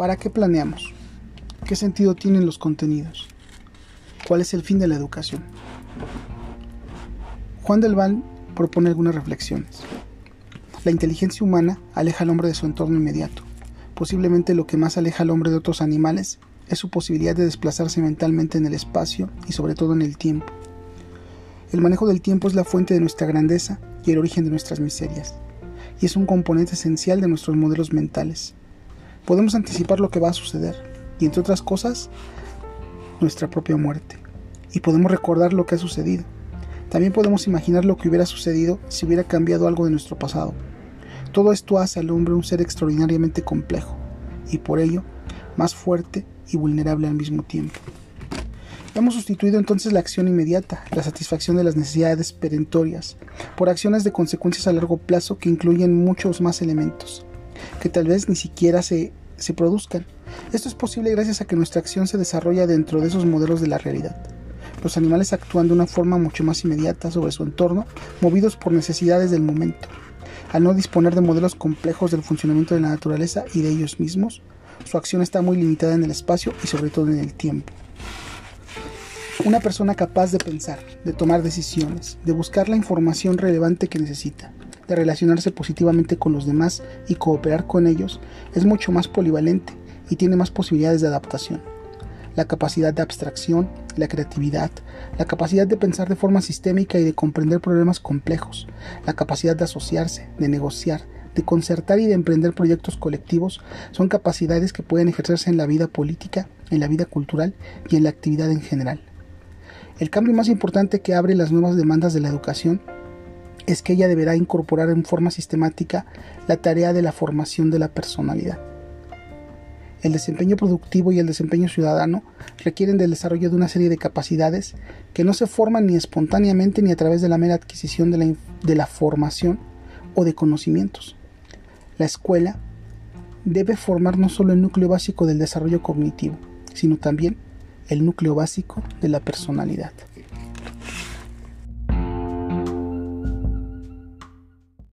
¿Para qué planeamos? ¿Qué sentido tienen los contenidos? ¿Cuál es el fin de la educación? Juan del Val propone algunas reflexiones. La inteligencia humana aleja al hombre de su entorno inmediato. Posiblemente lo que más aleja al hombre de otros animales es su posibilidad de desplazarse mentalmente en el espacio y sobre todo en el tiempo. El manejo del tiempo es la fuente de nuestra grandeza y el origen de nuestras miserias, y es un componente esencial de nuestros modelos mentales. Podemos anticipar lo que va a suceder, y entre otras cosas, nuestra propia muerte, y podemos recordar lo que ha sucedido. También podemos imaginar lo que hubiera sucedido si hubiera cambiado algo de nuestro pasado. Todo esto hace al hombre un ser extraordinariamente complejo, y por ello más fuerte y vulnerable al mismo tiempo. Hemos sustituido entonces la acción inmediata, la satisfacción de las necesidades perentorias, por acciones de consecuencias a largo plazo que incluyen muchos más elementos, que tal vez ni siquiera se, se produzcan. Esto es posible gracias a que nuestra acción se desarrolla dentro de esos modelos de la realidad. Los animales actúan de una forma mucho más inmediata sobre su entorno, movidos por necesidades del momento. Al no disponer de modelos complejos del funcionamiento de la naturaleza y de ellos mismos, su acción está muy limitada en el espacio y sobre todo en el tiempo. Una persona capaz de pensar, de tomar decisiones, de buscar la información relevante que necesita, relacionarse positivamente con los demás y cooperar con ellos, es mucho más polivalente y tiene más posibilidades de adaptación. La capacidad de abstracción, la creatividad, la capacidad de pensar de forma sistémica y de comprender problemas complejos, la capacidad de asociarse, de negociar, de concertar y de emprender proyectos colectivos son capacidades que pueden ejercerse en la vida política, en la vida cultural y en la actividad en general. El cambio más importante que abre las nuevas demandas de la educación es que ella deberá incorporar en forma sistemática la tarea de la formación de la personalidad. El desempeño productivo y el desempeño ciudadano requieren del desarrollo de una serie de capacidades que no se forman ni espontáneamente ni a través de la mera adquisición de la, de la formación o de conocimientos. La escuela debe formar no solo el núcleo básico del desarrollo cognitivo, sino también el núcleo básico de la personalidad.